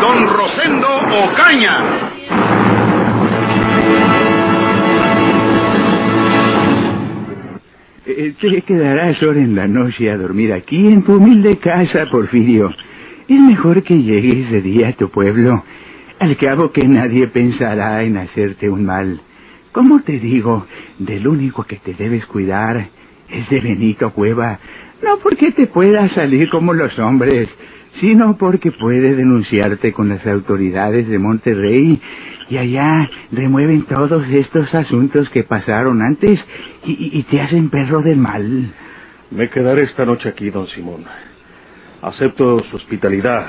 Don Rosendo Ocaña. Eh, Te quedarás ahora en la noche a dormir aquí en tu humilde casa, Porfirio. Es mejor que llegues de día a tu pueblo. Al cabo que nadie pensará en hacerte un mal. Como te digo, del único que te debes cuidar es de Benito Cueva. No porque te pueda salir como los hombres, sino porque puede denunciarte con las autoridades de Monterrey y allá remueven todos estos asuntos que pasaron antes y, te hacen perro del mal. Me quedaré esta noche aquí, don Simón. Acepto su hospitalidad.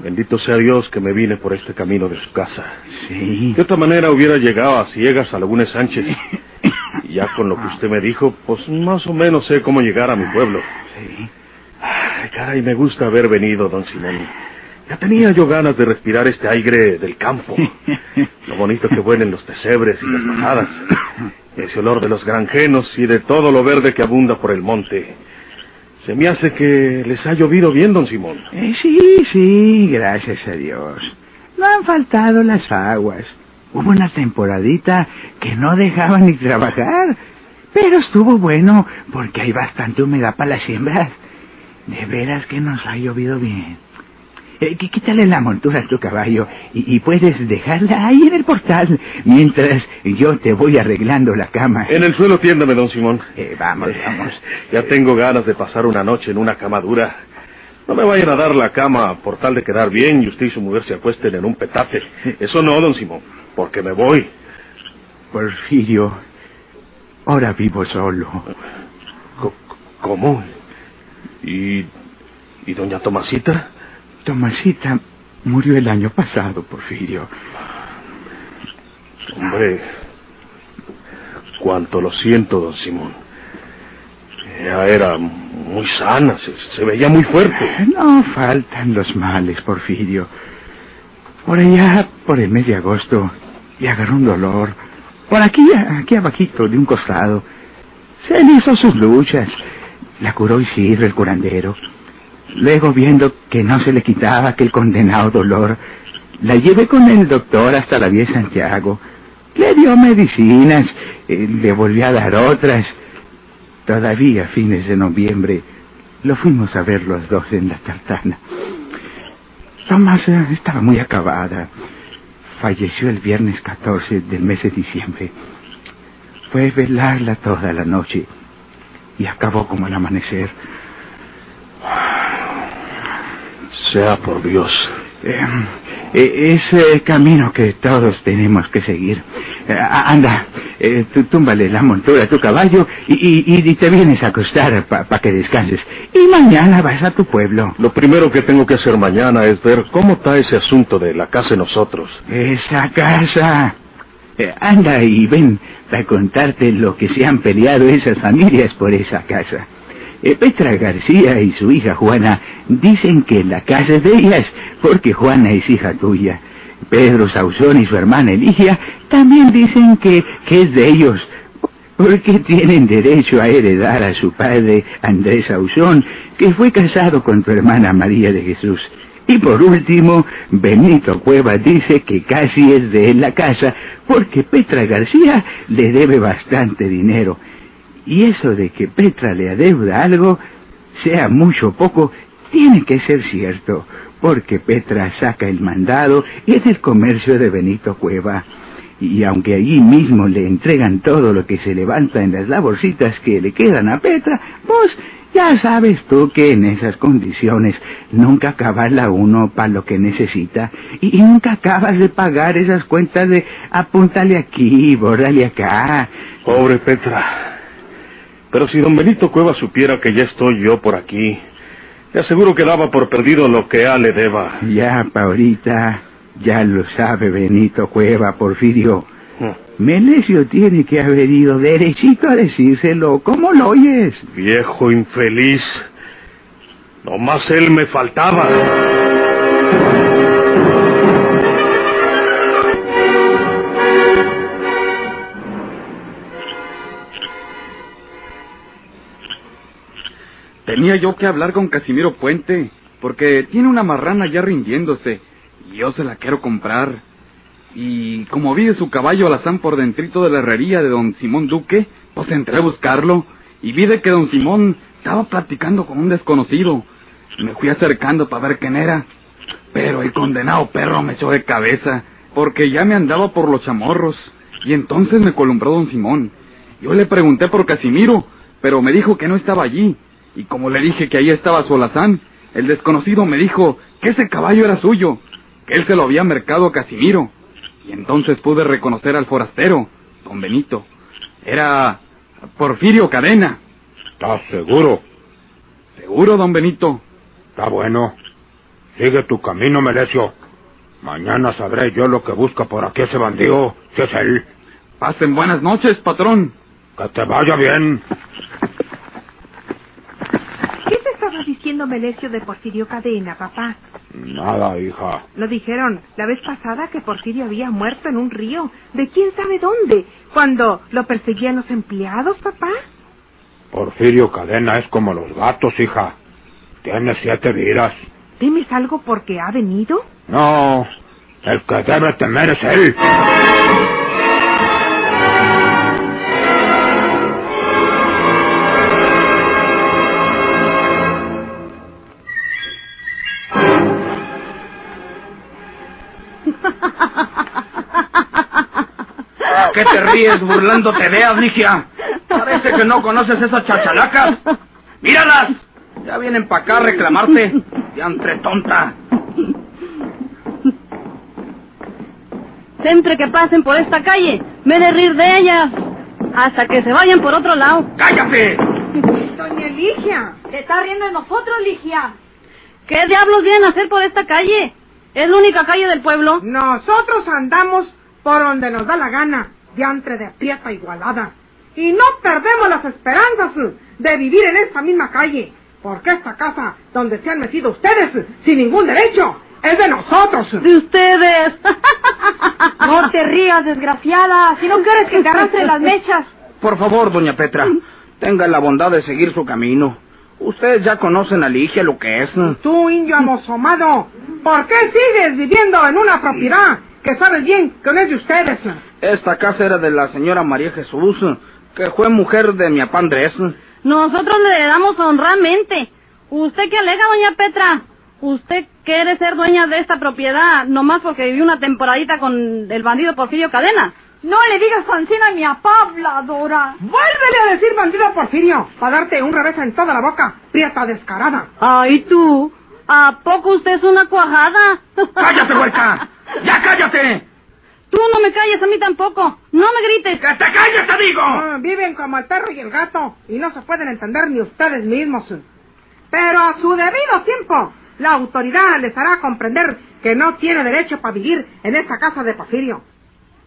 Bendito sea Dios que me vine por este camino de su casa. Sí. De otra manera hubiera llegado a ciegas a Laguna Sánchez. Y ya con lo que usted me dijo, pues más o menos sé cómo llegar a mi pueblo. Sí. Ay, caray, me gusta haber venido, don Simón. Ya tenía yo ganas de respirar este aire del campo. Lo bonito que huelen los pesebres y las majadas. Ese olor de los granjenos y de todo lo verde que abunda por el monte. Se me hace que les ha llovido bien, don Simón. Eh, sí, sí, gracias a Dios. No han faltado las aguas. Hubo una temporadita que no dejaban ni trabajar. Pero estuvo bueno porque hay bastante humedad para las siembras. De veras que nos ha llovido bien. Eh, quí- quítale la montura a tu caballo y, y puedes dejarla ahí en el portal mientras yo te voy arreglando la cama. En el suelo tiéndame, don Simón. Eh, vamos, vamos. Ya tengo ganas de pasar una noche en una cama dura. No me vayan a dar la cama por tal de quedar bien y usted y su mujer se acuesten en un petate. Eso no, don Simón, porque me voy. Porfirio, ahora vivo solo. ¿Cómo? ¿Y, ¿Y doña Tomasita? Tomasita murió el año pasado, Porfirio. Hombre, cuánto lo siento, don Simón. Ella era muy sana, se, se veía muy fuerte. No faltan los males, Porfirio. Por allá, por el mes de agosto, le agarró un dolor. Por aquí, aquí abajito, de un costado. Se le hizo sus luchas. La curó Isidro, el curandero. Luego, viendo que no se le quitaba aquel condenado dolor, la llevé con el doctor hasta la vía Santiago. Le dio medicinas, eh, le volvió a dar otras. Todavía a fines de noviembre lo fuimos a ver los dos en la tartana. Tomasa estaba muy acabada. Falleció el viernes 14 del mes de diciembre. Fue velarla toda la noche y acabó como al amanecer. Sea por Dios. Eh, eh, es el camino que todos tenemos que seguir. Eh, anda, eh, tú túmbale la montura a tu caballo y, y- y te vienes a acostar para que descanses. Y mañana vas a tu pueblo. Lo primero que tengo que hacer mañana es ver cómo está ese asunto de la casa de nosotros. Esa casa. Anda y ven para contarte lo que se han peleado esas familias por esa casa. Eh, Petra García y su hija Juana dicen que la casa es de ellas porque Juana es hija tuya. Pedro Sauzón y su hermana Eligia también dicen que, que es de ellos porque tienen derecho a heredar a su padre Andrés Sauzón, que fue casado con tu hermana María de Jesús. Y por último, Benito Cueva dice que casi es de la casa, porque Petra García le debe bastante dinero. Y eso de que Petra le adeuda algo, sea mucho o poco, tiene que ser cierto, porque Petra saca el mandado y es del comercio de Benito Cueva. Y aunque allí mismo le entregan todo lo que se levanta en las laborcitas que le quedan a Petra, pues ya sabes tú que en esas condiciones nunca acaba la uno para lo que necesita y, y nunca acabas de pagar esas cuentas de apúntale aquí, bórrale acá. Pobre Petra. Pero si don Benito Cueva supiera que ya estoy yo por aquí, le aseguro que daba por perdido lo que a le deba. Ya, pa' ahorita, Ya lo sabe Benito Cueva, Porfirio. Melesio tiene que haber ido derechito a decírselo. ¿Cómo lo oyes? Viejo infeliz. Nomás él me faltaba. Tenía yo que hablar con Casimiro Puente, porque tiene una marrana ya rindiéndose, y yo se la quiero comprar. Y como vi de su caballo alazán por dentrito de la herrería de don Simón Duque, pues entré a buscarlo, y vi de que don Simón estaba platicando con un desconocido. Me fui acercando para ver quién era, pero el condenado perro me echó de cabeza, porque ya me andaba por los chamorros, y entonces me columbró don Simón. Yo le pregunté por Casimiro, pero me dijo que no estaba allí, y como le dije que ahí estaba su alazán, el desconocido me dijo que ese caballo era suyo, que él se lo había mercado a Casimiro. Y entonces pude reconocer al forastero, don Benito. Era Porfirio Cadena. ¿Estás seguro? ¿Seguro, don Benito? Está bueno. Sigue tu camino, Melesio. Mañana sabré yo lo que busca por aquí ese bandido, si es él. Pasen buenas noches, patrón. Que te vaya bien. ¿Qué te estaba diciendo Melesio de Porfirio Cadena, papá? Nada, hija. Lo dijeron la vez pasada que Porfirio había muerto en un río, de quién sabe dónde, cuando lo perseguían los empleados, papá. Porfirio Cadena es como los gatos, hija. Tiene siete vidas. ¿Temes algo porque ha venido? No, el que debe temer es él. ¿A qué te ríes burlándote de ellas, Ligia? Parece que no conoces esas chachalacas. ¡Míralas! Ya vienen para acá a reclamarte. Ya entre tonta. Siempre que pasen por esta calle, me he de rir de ellas. Hasta que se vayan por otro lado. ¡Cállate! Doña Ligia. ¿Te está riendo de nosotros, Ligia? ¿Qué diablos vienen a hacer por esta calle? Es la única calle del pueblo. Nosotros andamos por donde nos da la gana, diantre de prieta igualada. Y no perdemos las esperanzas de vivir en esta misma calle, porque esta casa donde se han metido ustedes sin ningún derecho es de nosotros. De ustedes. No te rías, desgraciada, si no quieres que te arrastre las mechas. Por favor, doña Petra, tenga la bondad de seguir su camino. Ustedes ya conocen a Ligia lo que es. Tú, indio amosomado, ¿por qué sigues viviendo en una propiedad que sabes bien que no es de ustedes? Esta casa era de la señora María Jesús, que fue mujer de mi Andrés. Nosotros le heredamos honradamente. ¿Usted qué alega, doña Petra? ¿Usted quiere ser dueña de esta propiedad nomás porque vivió una temporadita con el bandido Porfirio Cadena? No le digas Francina a mi habladora. Vuélvele a decir bandido Porfirio, para darte un revés en toda la boca, prieta descarada. Ay, tú. ¿A poco usted es una cuajada? ¡Cállate, huerca! ¡Ya cállate! Tú no me calles a mí tampoco. No me grites. ¡Que te calles, te digo! Ah, viven como el perro y el gato y no se pueden entender ni ustedes mismos. Pero a su debido tiempo, la autoridad les hará comprender que no tiene derecho para vivir en esta casa de Porfirio.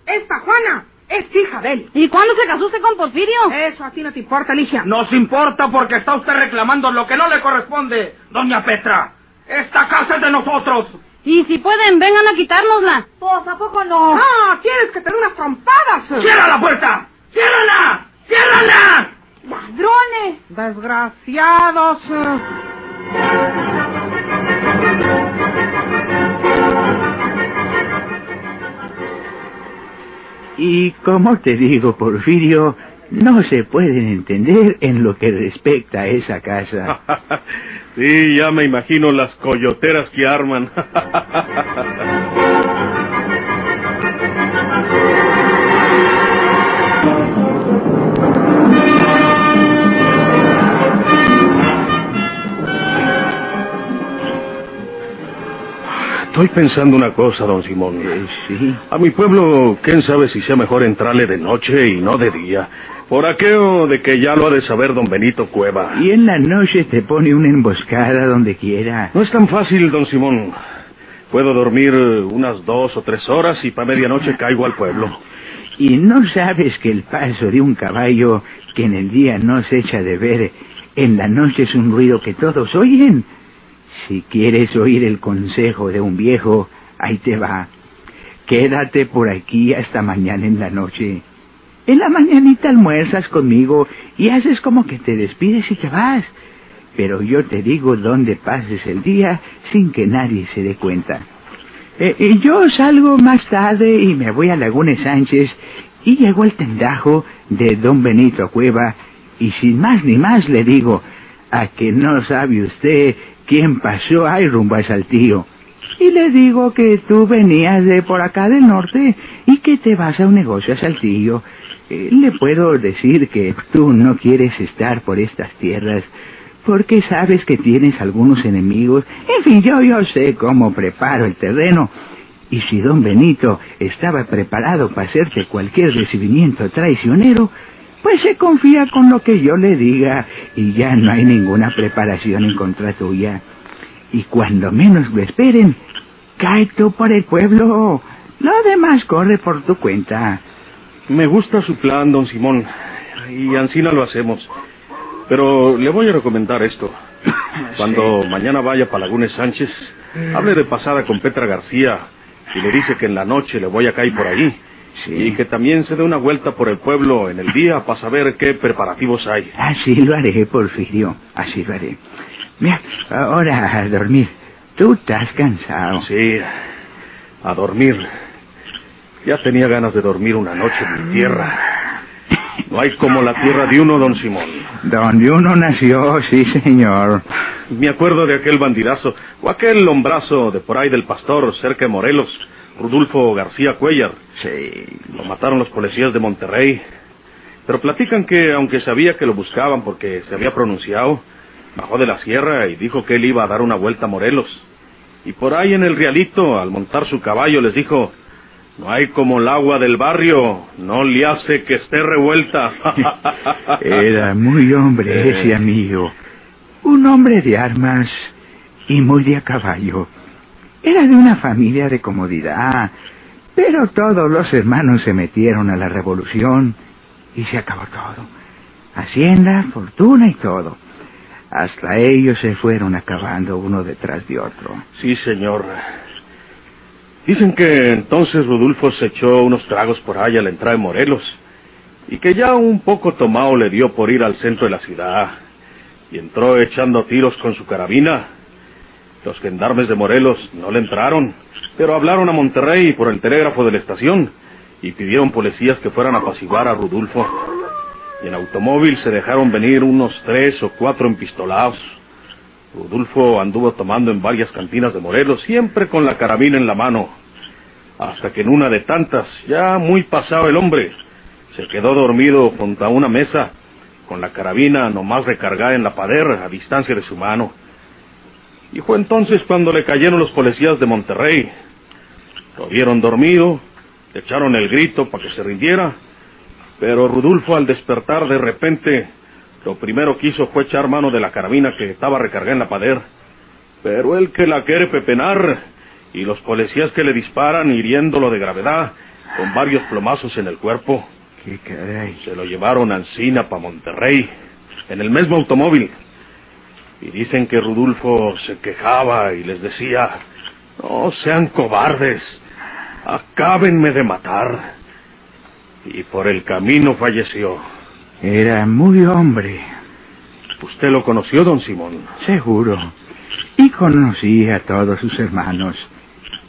Esta Juana es hija de él. ¿Y cuándo se casó usted con Porfirio? Eso a ti no te importa, Ligia. Nos importa porque está usted reclamando lo que no le corresponde, doña Petra. Esta casa es de nosotros. Y si pueden, vengan a quitárnosla. Pues, ¿a poco no? Ah, ¿quieres que te dé unas trompadas? ¡Cierra la puerta! ¡Ciérrala! ¡Ciérrala! ¡Ladrones! Desgraciados. Y como te digo, Porfirio, no se pueden entender en lo que respecta a esa casa. sí, ya me imagino las coyoteras que arman. Estoy pensando una cosa, don Simón. Sí. A mi pueblo, quién sabe si sea mejor entrarle de noche y no de día. Por aquello de que ya lo ha de saber don Benito Cueva. Y en la noche te pone una emboscada donde quiera. No es tan fácil, don Simón. Puedo dormir unas dos o tres horas y para medianoche caigo al pueblo. ¿Y no sabes que el paso de un caballo que en el día no se echa de ver, en la noche es un ruido que todos oyen? Si quieres oír el consejo de un viejo, ahí te va. Quédate por aquí hasta mañana en la noche. En la mañanita almuerzas conmigo y haces como que te despides y te vas. Pero yo te digo dónde pases el día sin que nadie se dé cuenta. Eh, y yo salgo más tarde y me voy a Laguna Sánchez y llego al tendajo de don Benito Cueva y sin más ni más le digo, a que no sabe usted quién pasó ahí rumbo a Saltillo. Y le digo que tú venías de por acá del norte y que te vas a un negocio a Saltillo. Le puedo decir que tú no quieres estar por estas tierras porque sabes que tienes algunos enemigos. En fin, yo, yo sé cómo preparo el terreno. Y si don Benito estaba preparado para hacerte cualquier recibimiento traicionero, pues se confía con lo que yo le diga y ya no hay ninguna preparación en contra tuya. Y cuando menos lo esperen, cae tú por el pueblo. Lo demás corre por tu cuenta. Me gusta su plan, don Simón. Y Ancina lo hacemos. Pero le voy a recomendar esto. Cuando mañana vaya para Lagunes Sánchez, hable de pasada con Petra García y le dice que en la noche le voy a caer por ahí. Y que también se dé una vuelta por el pueblo en el día para saber qué preparativos hay. Así lo haré, Porfirio. Así lo haré. Mira, ahora a dormir. Tú estás cansado. Sí, a dormir. Ya tenía ganas de dormir una noche en mi tierra. No hay como la tierra de uno, don Simón. Donde uno nació, sí, señor. Me acuerdo de aquel bandidazo, o aquel hombrazo de por ahí del pastor, cerca de Morelos, Rudolfo García Cuellar. Sí. Lo mataron los policías de Monterrey. Pero platican que, aunque sabía que lo buscaban porque se había pronunciado, bajó de la sierra y dijo que él iba a dar una vuelta a Morelos. Y por ahí en el realito, al montar su caballo, les dijo, no hay como el agua del barrio, no le hace que esté revuelta. Era muy hombre ese amigo. Un hombre de armas y muy de a caballo. Era de una familia de comodidad, pero todos los hermanos se metieron a la revolución y se acabó todo. Hacienda, fortuna y todo. Hasta ellos se fueron acabando uno detrás de otro. Sí, señor. Dicen que entonces Rodolfo se echó unos tragos por ahí a la entrada de Morelos y que ya un poco tomado le dio por ir al centro de la ciudad y entró echando tiros con su carabina. Los gendarmes de Morelos no le entraron, pero hablaron a Monterrey por el telégrafo de la estación y pidieron policías que fueran a apaciguar a Rudulfo. Y en automóvil se dejaron venir unos tres o cuatro empistolados. Rudulfo anduvo tomando en varias cantinas de Morelos, siempre con la carabina en la mano, hasta que en una de tantas, ya muy pasado el hombre, se quedó dormido junto a una mesa, con la carabina nomás recargada en la pader a distancia de su mano. Y fue entonces cuando le cayeron los policías de Monterrey. Lo vieron dormido, le echaron el grito para que se rindiera, pero Rudulfo al despertar de repente lo primero que hizo fue echar mano de la carabina que estaba recargada en la pader. Pero él que la quiere pepenar, y los policías que le disparan hiriéndolo de gravedad, con varios plomazos en el cuerpo. ¿Qué caray? Se lo llevaron a Encina para Monterrey, en el mismo automóvil. Y dicen que Rudulfo se quejaba y les decía, no sean cobardes, acábenme de matar. Y por el camino falleció. Era muy hombre. ¿Usted lo conoció, don Simón? Seguro. Y conocí a todos sus hermanos.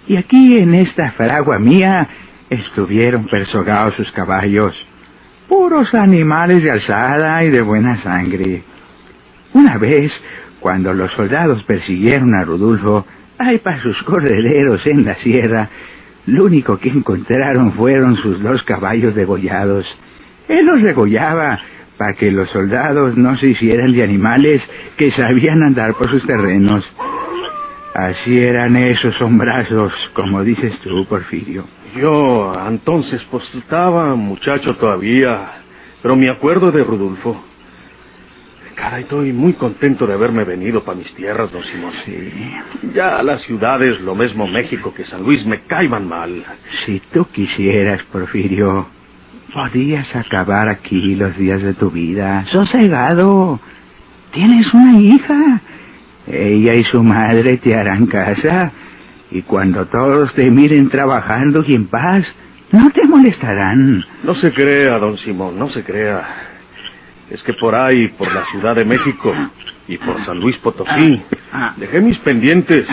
Y aquí en esta fragua mía estuvieron persogados sus caballos. Puros animales de alzada y de buena sangre. Una vez, cuando los soldados persiguieron a Rudolfo, ay para sus correderos en la sierra, lo único que encontraron fueron sus dos caballos degollados. Él los regollaba para que los soldados no se hicieran de animales que sabían andar por sus terrenos. Así eran esos hombrazos, como dices tú, Porfirio. Yo, entonces, pues estaba muchacho todavía, pero me acuerdo de Rudolfo. Cara, estoy muy contento de haberme venido para mis tierras, don Simón. Sí. Ya las ciudades, lo mismo México que San Luis, me caiban mal. Si tú quisieras, Porfirio, podías acabar aquí los días de tu vida, sosegado. Tienes una hija. Ella y su madre te harán casa. Y cuando todos te miren trabajando y en paz, no te molestarán. No se crea, don Simón, no se crea. Es que por ahí, por la Ciudad de México y por San Luis Potosí, dejé mis pendientes.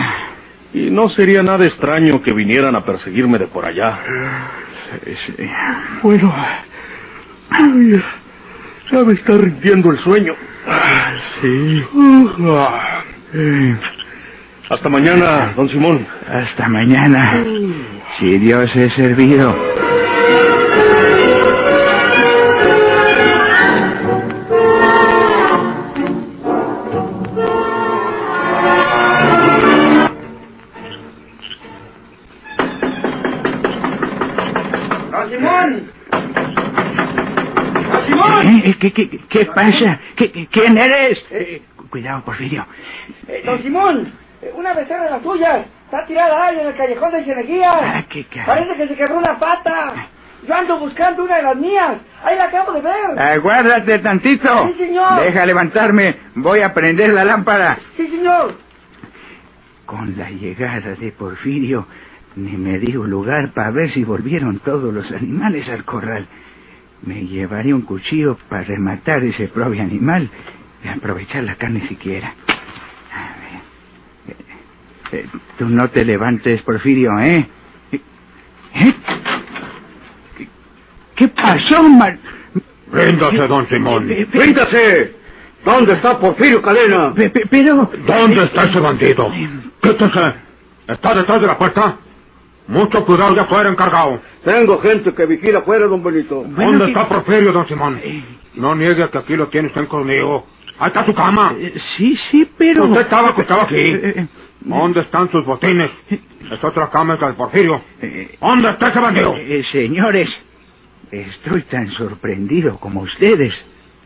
Y no sería nada extraño que vinieran a perseguirme de por allá. Bueno, ay, ya me está rindiendo el sueño. Sí. Hasta mañana, don Simón. Hasta mañana. Si Dios es servido. ¿Qué, pasa? ¿Qué, quién eres? Eh, cuidado, Porfirio. Eh, don Simón, eh, una becerra de las tuyas. Está tirada ahí en el callejón de Cieneguías. Ah, qué Parece que se quebró una pata. Yo ando buscando una de las mías. Ahí la acabo de ver. Aguárdate tantito. Sí, señor. Deja levantarme. Voy a prender la lámpara. Sí, señor. Con la llegada de Porfirio, ni me dio lugar para ver si volvieron todos los animales al corral. Me llevaré un cuchillo para rematar ese propio animal y aprovechar la carne siquiera. A ver. Eh, eh, tú no te levantes, Porfirio, ¿eh? ¿Eh? ¿Qué, qué pasó, Mar... Ríndase, don Simón. ¡Ríndase! ¿Dónde está Porfirio Cadena? pe- pe- pero... ¿Dónde está ese bandido? Quítese. ¿Está detrás de la puerta? Mucho cuidado ya fuera encargado. Tengo gente que vigila afuera, don Benito. Bueno, ¿Dónde que- está Porfirio, don Simón? Eh, No niegue que aquí lo tiene usted conmigo. Ahí está su cama. eh, sí, sí, pero... Usted estaba acostado aquí. Eh, eh, ¿Dónde están sus botines? Es otra cama que de Porfirio. eh, ¿Dónde está ese bandido? Eh, señores, estoy tan sorprendido como ustedes.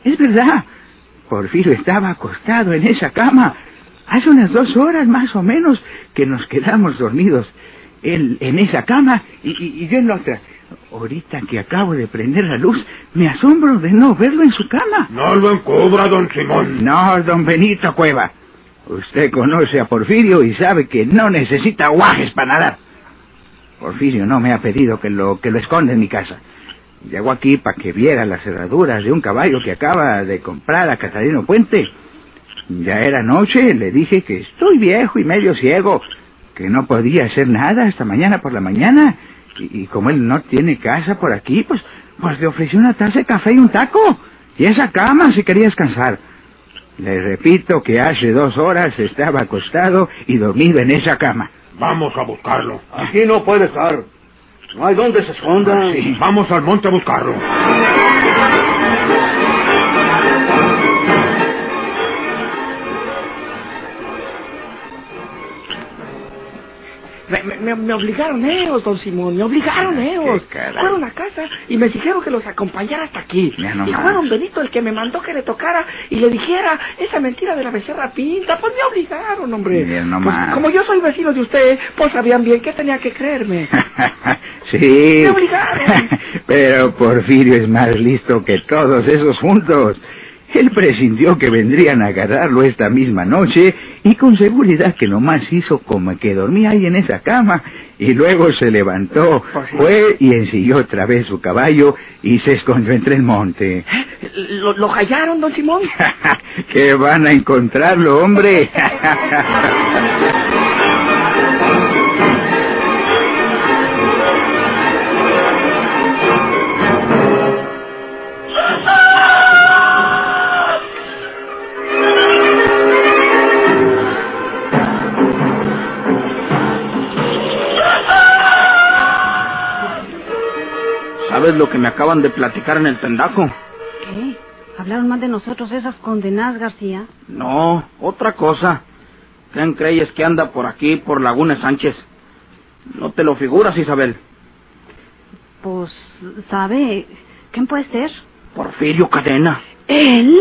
Es verdad, Porfirio estaba acostado en esa cama. Hace unas dos horas más o menos que nos quedamos dormidos. Él en esa cama y, y- y yo en la otra. Ahorita que acabo de prender la luz, me asombro de no verlo en su cama. No lo encubra, don Simón. No, don Benito Cueva. Usted conoce a Porfirio y sabe que no necesita guajes para nadar. Porfirio no me ha pedido que lo, que lo esconda en mi casa. Llegó aquí para que viera las cerraduras de un caballo que acaba de comprar a Catalino Puente. Ya era noche, le dije que estoy viejo y medio ciego, que no podía hacer nada hasta mañana por la mañana. Y, y como él no tiene casa por aquí, pues, pues le ofrecí una taza de café y un taco. Y esa cama si quería descansar. Le repito que hace dos horas estaba acostado y dormido en esa cama. Vamos a buscarlo. Aquí no puede estar. No hay dónde se esconda. Sí. Vamos al monte a buscarlo. Me, me- me obligaron ellos, don Simón, me obligaron ellos. qué caray. Fueron a casa y me dijeron que los acompañara hasta aquí. Y fueron Benito el que me mandó que le tocara y le dijera esa mentira de la becerra pinta. Pues me obligaron, hombre. Pues, como yo soy vecino de usted, pues sabían bien que tenía que creerme. sí. Me obligaron. Pero Porfirio es más listo que todos esos juntos. Él presintió que vendrían a agarrarlo esta misma noche y con seguridad que nomás hizo como que dormía ahí en esa cama y luego se levantó, fue y ensilló otra vez su caballo y se escondió entre el monte. ¿Lo, lo hallaron, don Simón? que van a encontrarlo, hombre. ¿Sabes lo que me acaban de platicar en el tendaco? ¿Qué? ¿Hablaron más de nosotros esas condenadas, García? No, otra cosa. ¿Quién crees que anda por aquí, por Laguna Sánchez? No te lo figuras, Isabel. Pues, ¿sabe? ¿Quién puede ser? Porfirio Cadena. ¿Él?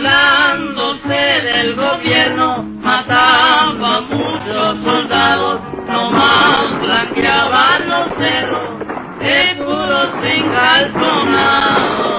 burlándose del gobierno, mataba muchos soldados, nomás blanqueaban los cerros, seguros sin calzonado.